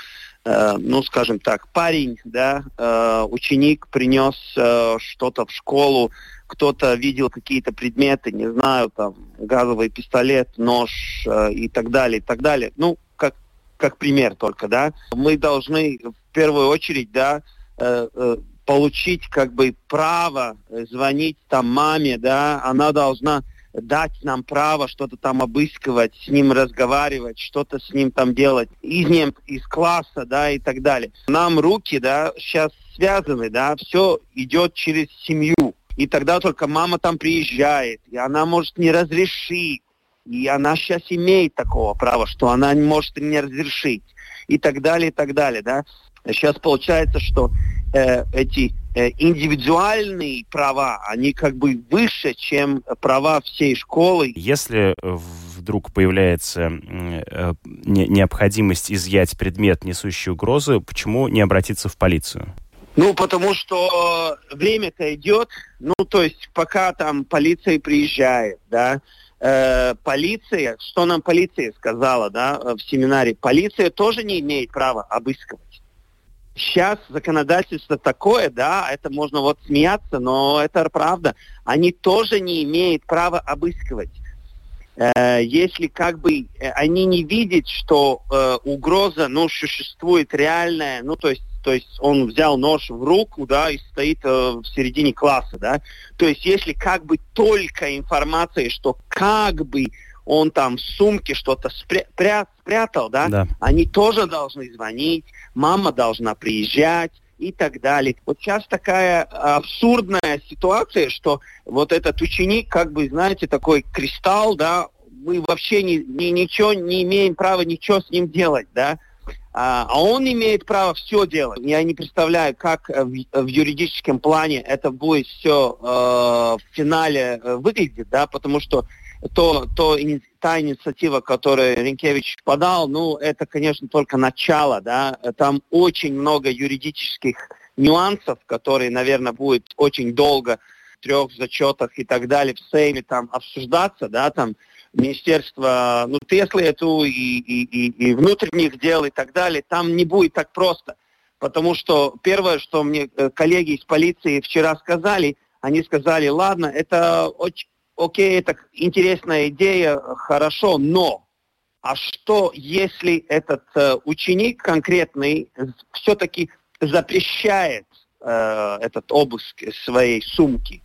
э, ну, скажем так, парень, да, э, ученик принес э, что-то в школу, кто-то видел какие-то предметы, не знаю, там, газовый пистолет, нож э, и так далее, и так далее. Ну, как, как пример только, да. Мы должны в первую очередь, да, э, э, получить как бы право звонить там маме, да, она должна дать нам право что-то там обыскивать, с ним разговаривать, что-то с ним там делать, из ним, из класса, да, и так далее. Нам руки, да, сейчас связаны, да, все идет через семью. и тогда только мама там приезжает, и она может не разрешить, и она сейчас имеет такого права, что она не может не разрешить, и так далее, и так далее, да. Сейчас получается, что э, эти индивидуальные права, они как бы выше, чем права всей школы. Если вдруг появляется э, необходимость изъять предмет, несущий угрозу, почему не обратиться в полицию? Ну, потому что время-то идет, ну, то есть пока там полиция приезжает, да, э, полиция, что нам полиция сказала, да, в семинаре, полиция тоже не имеет права обыскивать. Сейчас законодательство такое, да, это можно вот смеяться, но это правда. Они тоже не имеют права обыскивать. Э, если как бы э, они не видят, что э, угроза, ну, существует реальная, ну, то есть то есть он взял нож в руку, да, и стоит э, в середине класса, да. То есть если как бы только информация, что как бы он там в сумке что-то спря спрятал, да, да, они тоже должны звонить, мама должна приезжать и так далее. Вот сейчас такая абсурдная ситуация, что вот этот ученик, как бы, знаете, такой кристалл, да, мы вообще ни, ни, ничего не имеем права ничего с ним делать, да, а, а он имеет право все делать. Я не представляю, как в, в юридическом плане это будет все э, в финале э, выглядеть, да, потому что то, то та инициатива, которую Ренкевич подал, ну, это, конечно, только начало, да, там очень много юридических нюансов, которые, наверное, будет очень долго в трех зачетах и так далее в Сейме там обсуждаться, да, там, Министерство ну, Теслы эту и, и, и, и внутренних дел и так далее, там не будет так просто. Потому что первое, что мне э, коллеги из полиции вчера сказали, они сказали, ладно, это очень, окей, это интересная идея, хорошо, но а что, если этот э, ученик конкретный все-таки запрещает э, этот обыск своей сумки?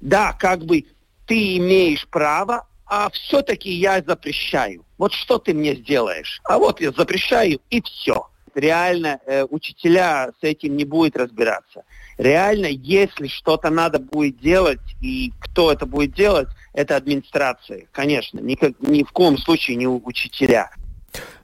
Да, как бы ты имеешь право, а все-таки я запрещаю. Вот что ты мне сделаешь? А вот я запрещаю и все. Реально э, учителя с этим не будет разбираться. Реально, если что-то надо будет делать, и кто это будет делать, это администрация, конечно. Никак, ни в коем случае не учителя.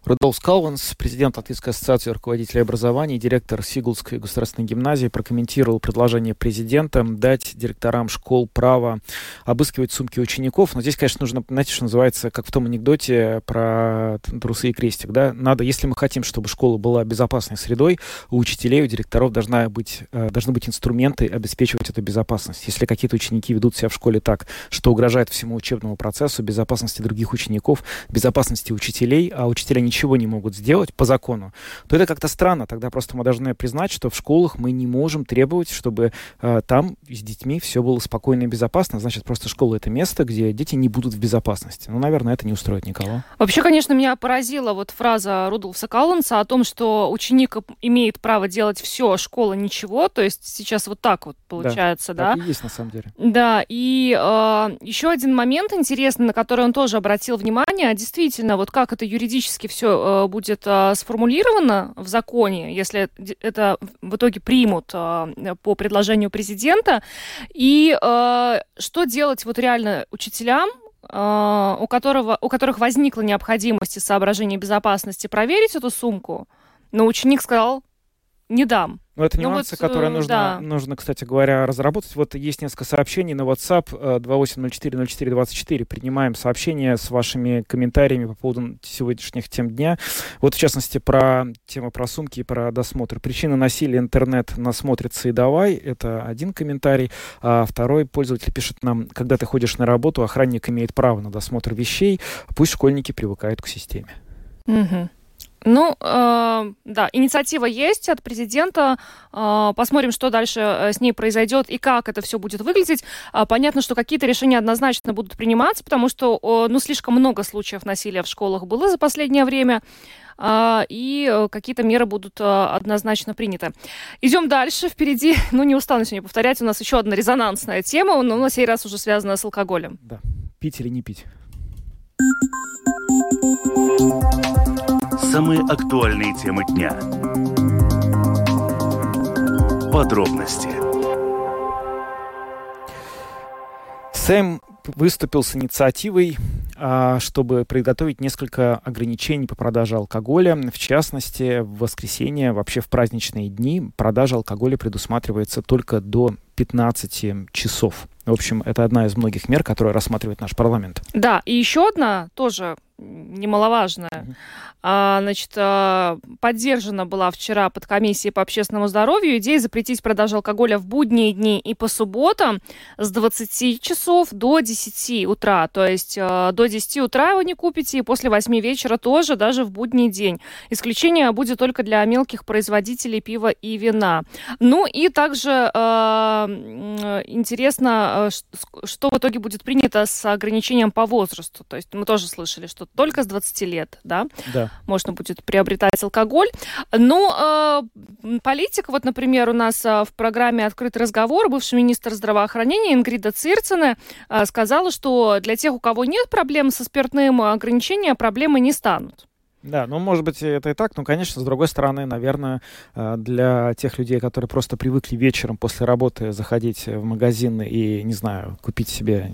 Рудolf Скалванс, президент Латвийской ассоциации руководителей образования и директор Сигулской государственной гимназии, прокомментировал предложение президента дать директорам школ право обыскивать сумки учеников. Но здесь, конечно, нужно, знаете, что называется, как в том анекдоте про трусы и крестик. Да? Надо, если мы хотим, чтобы школа была безопасной средой, у учителей, у директоров должна быть, э, должны быть инструменты обеспечивать эту безопасность. Если какие-то ученики ведут себя в школе так, что угрожает всему учебному процессу, безопасности других учеников, безопасности учителей, а учителя не ничего не могут сделать по закону, то это как-то странно. Тогда просто мы должны признать, что в школах мы не можем требовать, чтобы э, там с детьми все было спокойно и безопасно. Значит, просто школа — это место, где дети не будут в безопасности. Ну, наверное, это не устроит никого. Вообще, конечно, меня поразила вот фраза Рудolфа Калланса о том, что ученик имеет право делать все, а школа ничего. То есть сейчас вот так вот получается, да? да? Так и есть на самом деле. Да, и э, еще один момент интересный, на который он тоже обратил внимание, действительно, вот как это юридически все все э, будет э, сформулировано в законе, если это в итоге примут э, по предложению президента, и что делать вот реально учителям, у, которого, у которых возникла необходимость из соображения безопасности проверить эту сумку, но ученик сказал, не дам. Ну, это нюансы, ну, вот, которые нужно, да. нужно, кстати говоря, разработать. Вот есть несколько сообщений на WhatsApp 28040424. Принимаем сообщения с вашими комментариями по поводу сегодняшних тем дня. Вот, в частности, про тему про сумки и про досмотр. Причина насилия интернет насмотрится и давай. Это один комментарий. А второй пользователь пишет нам, когда ты ходишь на работу, охранник имеет право на досмотр вещей. Пусть школьники привыкают к системе. Угу. Ну, э, да, инициатива есть от президента. Э, посмотрим, что дальше э, с ней произойдет и как это все будет выглядеть. Э, понятно, что какие-то решения однозначно будут приниматься, потому что, э, ну, слишком много случаев насилия в школах было за последнее время э, и какие-то меры будут однозначно приняты. Идем дальше. Впереди, ну, не устану сегодня повторять, у нас еще одна резонансная тема, но на сей раз уже связана с алкоголем. Да. Пить или не пить? Самые актуальные темы дня. Подробности Сэм выступил с инициативой, а, чтобы приготовить несколько ограничений по продаже алкоголя. В частности, в воскресенье, вообще в праздничные дни, продажа алкоголя предусматривается только до 15 часов. В общем, это одна из многих мер, которые рассматривает наш парламент. Да, и еще одна тоже немаловажная. Mm-hmm. А, значит, а, поддержана была вчера под комиссией по общественному здоровью идея запретить продажу алкоголя в будние дни и по субботам с 20 часов до 10 утра. То есть а, до 10 утра вы не купите, и после 8 вечера тоже, даже в будний день. Исключение будет только для мелких производителей пива и вина. Ну и также интересно, что в итоге будет принято с ограничением по возрасту. То есть мы тоже слышали, что только с 20 лет, да? Да можно будет приобретать алкоголь. Но э, политика, вот, например, у нас э, в программе «Открытый разговор» бывший министр здравоохранения Ингрида Цирцина э, сказала, что для тех, у кого нет проблем со спиртным, ограничения проблемы не станут. Да, ну, может быть, это и так, но, конечно, с другой стороны, наверное, для тех людей, которые просто привыкли вечером после работы заходить в магазин и, не знаю, купить себе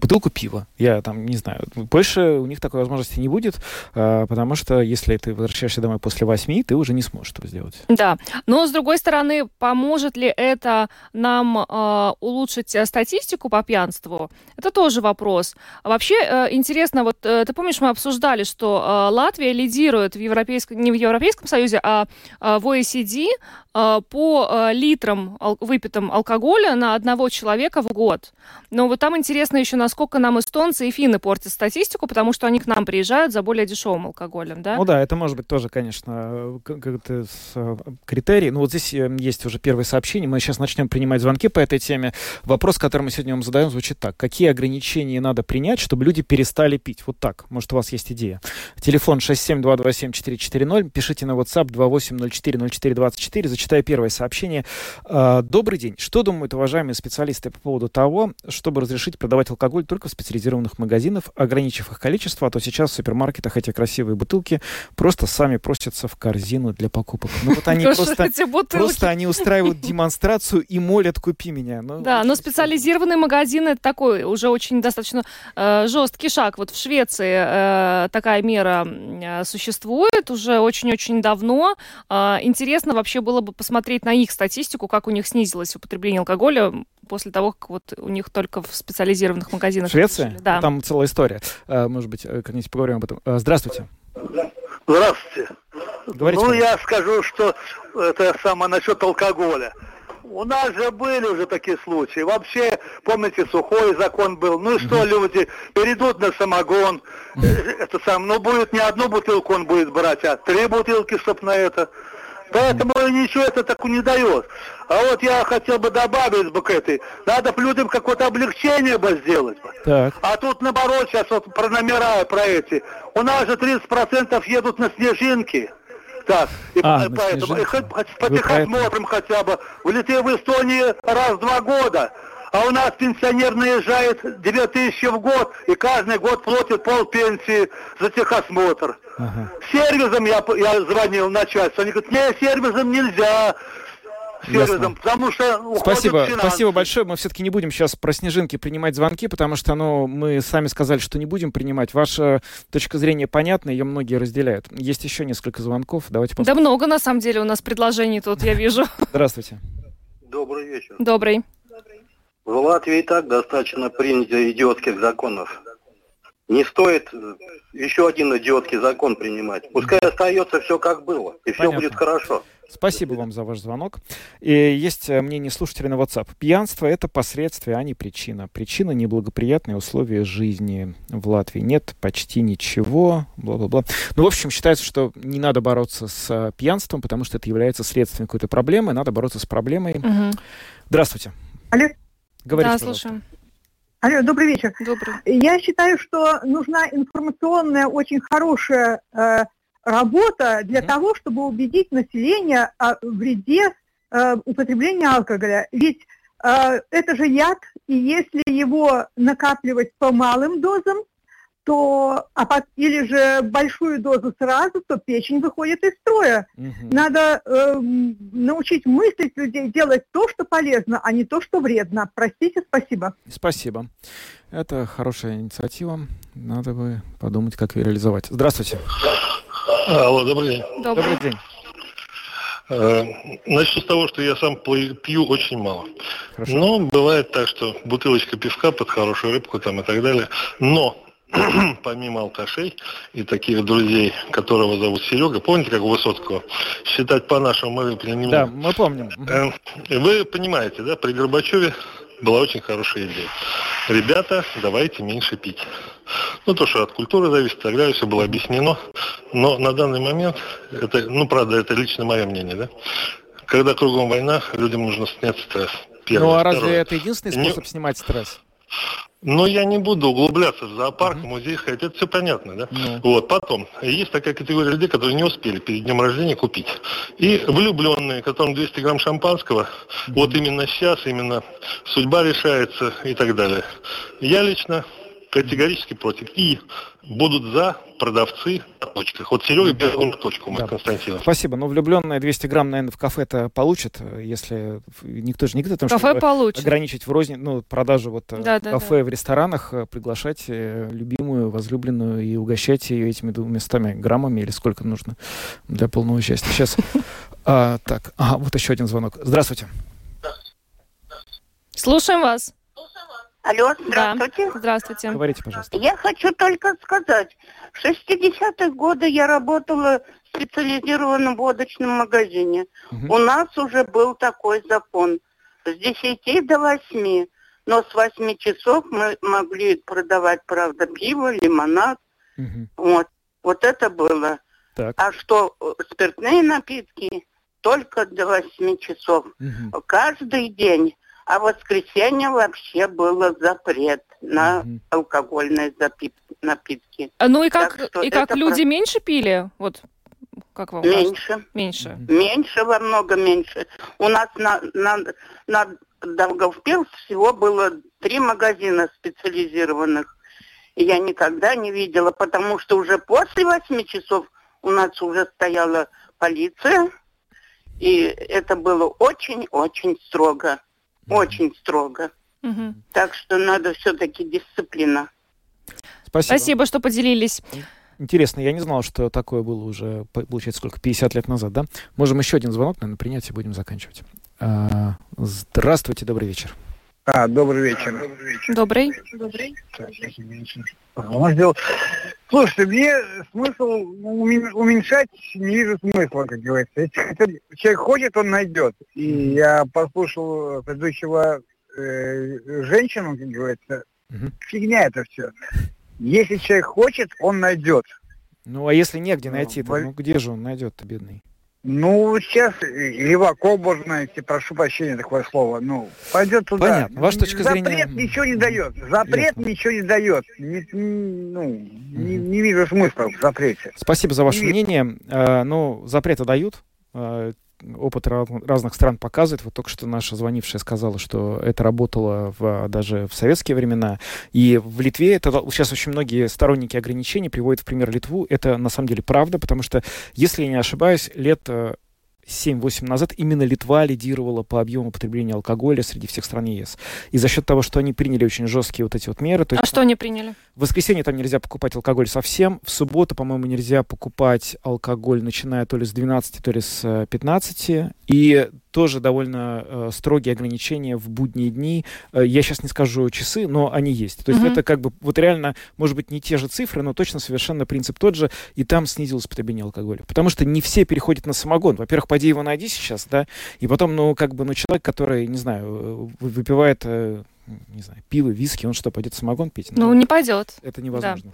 бутылку пива. Я там не знаю. Больше у них такой возможности не будет, а, потому что если ты возвращаешься домой после восьми, ты уже не сможешь этого сделать. Да. Но с другой стороны, поможет ли это нам э, улучшить статистику по пьянству? Это тоже вопрос. Вообще э, интересно, вот э, ты помнишь, мы обсуждали, что э, Латвия лидирует в Европейском, не в Европейском Союзе, а э, в OECD э, по э, литрам ал- выпитым алкоголя на одного человека в год. Но вот там интересно еще, насколько нам эстонцы и финны портят статистику, потому что они к нам приезжают за более дешевым алкоголем, да? Ну да, это может быть тоже, конечно, как-то э, критерий. Ну вот здесь э, есть уже первые сообщения. Мы сейчас начнем принимать звонки по этой теме. Вопрос, который мы сегодня вам задаем, звучит так. Какие ограничения надо принять, чтобы люди перестали пить? Вот так. Может, у вас есть идея. Телефон 67227-440. Пишите на WhatsApp 28040424. Зачитаю первое сообщение. А, Добрый день. Что думают уважаемые специалисты по поводу того, чтобы разрешить продавать алкоголь только в специализированных магазинах, ограничив их количество, а то сейчас в супермаркетах эти красивые бутылки просто сами просятся в корзину для покупок. Ну вот они просто, просто они устраивают демонстрацию и молят «купи меня». Ну, да, но специализированные магазины это такой уже очень достаточно э, жесткий шаг. Вот в Швеции э, такая мера э, существует уже очень-очень давно. Э, интересно вообще было бы посмотреть на их статистику, как у них снизилось употребление алкоголя после того, как вот у них только в специализированных магазинах. Швеция? Да. Там целая история. Э, может быть, э, как-нибудь поговорим об этом. Э, здравствуйте. Здравствуйте. Говорите, ну, пожалуйста. я скажу, что это самое насчет алкоголя. У нас же были уже такие случаи. Вообще, помните, сухой закон был. Ну и что, люди перейдут на самогон. Это сам, ну будет не одну бутылку он будет брать, а три бутылки, чтоб на это. Поэтому ничего это так не дает. А вот я хотел бы добавить бы к этой. Надо бы людям какое-то облегчение бы сделать. Так. А тут наоборот, сейчас вот про номера, про эти. У нас же 30% едут на снежинки. Так, и А, поэтому и хоть, хоть по техосмотрам хотя бы. В Литве, в Эстонии раз в два года. А у нас пенсионер наезжает 2000 в год, и каждый год платит пол пенсии за техосмотр. Ага. Сервисом я, я звонил начальству, они говорят, не, сервисом нельзя. Сервисом, потому что Спасибо, финансы. спасибо большое. Мы все-таки не будем сейчас про снежинки принимать звонки, потому что, ну, мы сами сказали, что не будем принимать. Ваша точка зрения понятна, ее многие разделяют. Есть еще несколько звонков. Давайте Да посмотрим. много, на самом деле, у нас предложений тут, я вижу. Здравствуйте. Добрый вечер. Добрый. В Латвии и так достаточно принято идиотских законов. Не стоит еще один идиотский закон принимать. Пускай остается все как было, и все Понятно. будет хорошо. Спасибо вам за ваш звонок. И есть э, мнение слушателя на WhatsApp. Пьянство — это последствие, а не причина. Причина — неблагоприятные условия жизни в Латвии. Нет почти ничего, бла-бла-бла. Ну, в общем, считается, что не надо бороться с э, пьянством, потому что это является следствием какой-то проблемы. Надо бороться с проблемой. Мгм. Здравствуйте. Алло, Говорите, Да, пожалуйста. слушаем. алло, добрый вечер. Добрый. Я считаю, что нужна информационная, очень хорошая э, работа для Мгм. того, чтобы убедить население о вреде э, употребления алкоголя. Ведь э, это же яд, и если его накапливать по малым дозам, то а по- или же большую дозу сразу, то печень выходит из строя. Мгм. Надо эм, научить мыслить людей, делать то, что полезно, а не то, что вредно. Простите, спасибо. Спасибо. Это хорошая инициатива. Надо бы подумать, как ее реализовать. Здравствуйте. Алло, добрый день. Добрый. Добрый день. Э, Начну с того, что я сам пью очень мало. Хорошо. Но бывает так, что бутылочка пивка под хорошую рыбку там и так далее. Но помимо алкашей и таких друзей, которого зовут Серега, помните, как у Высоцкого, считать по-нашему мы немного. Да, мы помним. Э, Вы понимаете, да, при Горбачеве была очень хорошая идея. Ребята, давайте меньше пить. Ну, то, что от культуры зависит, далее, все было объяснено. Но на данный момент, это, ну, правда, это лично мое мнение, да, когда кругом война, людям нужно снять стресс. Первое. Ну а разве Второе. это единственный Не- способ снимать стресс? Но я не буду углубляться в зоопарк, в музей ходить, это все понятно, да? Ну. Вот, потом, есть такая категория людей, которые не успели перед днем рождения купить. И влюбленные, которым 200 грамм шампанского, вот именно сейчас, именно судьба решается и так далее. Я лично категорически против. И будут за продавцы на точках. Вот Серега бежал на точку, мой Да. Константин. Спасибо. Ну, влюбленные 200 грамм, наверное, в кафе-то получат, если никто же не говорит о том, Кафе чтобы получит. ограничить в розни, ну, продажу вот э, Да, в да, кафе, в ресторанах, э, приглашать э, любимую, возлюбленную и угощать ее этими двумя местами граммами или сколько нужно для полного счастья. Сейчас. А, так, ага, вот еще один звонок. Здравствуйте. Слушаем вас. Алло, Да. здравствуйте. Здравствуйте. Говорите, пожалуйста. Я хочу только сказать, в 60-х годы я работала в специализированном водочном магазине. Мгм. У нас уже был такой закон. С 10 до 8. Но с 8 часов мы могли продавать, правда, пиво, лимонад. Мгм. Вот, вот это было. Так. А что э, спиртные напитки только до 8 часов. Мгм. Каждый день. А в воскресенье вообще был запрет на Мгм. алкогольные запи- напитки. А, Ну и как, Так и как люди про- меньше пили? Вот как вам кажется? Меньше. Меньше. Меньше, во много меньше. У нас на, на, на Даугавпилс всего было три магазина специализированных. И я никогда не видела, потому что уже после восьми часов у нас уже стояла полиция. И это было очень-очень строго. Очень строго. Мгм. Так что надо все-таки дисциплина. Спасибо. Спасибо, что поделились. Интересно, я не знал, что такое было уже, по- получается, сколько, 50 лет назад, да? Можем еще один звонок, наверное, принять и будем заканчивать. А, здравствуйте, добрый вечер. А, добрый вечер. Добрый. Он сделал- Слушайте, мне смысл умен- уменьшать не вижу смысла, как говорится. Если человек хочет, он найдет. И я послушал предыдущего э, женщину, как говорится, Мгм. фигня это все. Если человек хочет, он найдет. Ну, а если негде Ну, найти, то боль- ну где же он найдет-то, бедный? Ну, сейчас леваков можно найти, прошу прощения, такое слово. Ну, пойдет туда. Понятно. Ваша точка Запрет зрения- ничего не дает. Запрет Ясно. ничего не дает. Не, ну, не, не вижу смысла в запрете. Спасибо за ваше Не мнение. А, ну, запреты дают. А, опыт раз- разных стран показывает. Вот только что наша звонившая сказала, что это работало в, даже в советские времена. И в Литве это сейчас очень многие сторонники ограничений приводят в пример Литву. Это на самом деле правда, потому что, если я не ошибаюсь, лет э, 7-8 назад именно Литва лидировала по объему потребления алкоголя среди всех стран ЕС. И за счет того, что они приняли очень жесткие вот эти вот меры, то А есть что они приняли? в воскресенье там нельзя покупать алкоголь совсем. В субботу, по-моему, нельзя покупать алкоголь, начиная то ли с 12, то ли с э, 15. И тоже довольно э, строгие ограничения в будние дни. Э, я сейчас не скажу часы, но они есть. То есть Мгм. это как бы вот реально, может быть, не те же цифры, но точно совершенно принцип тот же. И там снизилось потребление алкоголя. Потому что не все переходят на самогон. Во-первых, поди его найди сейчас, да, и потом, ну, как бы, ну, человек, который, не знаю, э, вы- выпивает, э, не знаю, пиво, виски, он что, пойдет самогон пить? Ну, не пойдет. Это невозможно.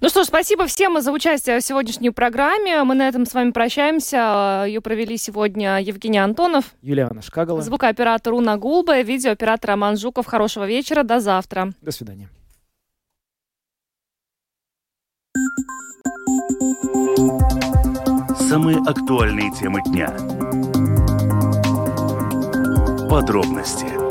Ну что ж, спасибо всем за участие в сегодняшней программе. Мы на этом с вами прощаемся. Ее провели сегодня Евгений Антонов, Юлиана Шкагала. звукооператор Уна Гулба, видеооператор Роман Жуков. Хорошего вечера. До завтра. До свидания. Самые актуальные темы дня. Подробности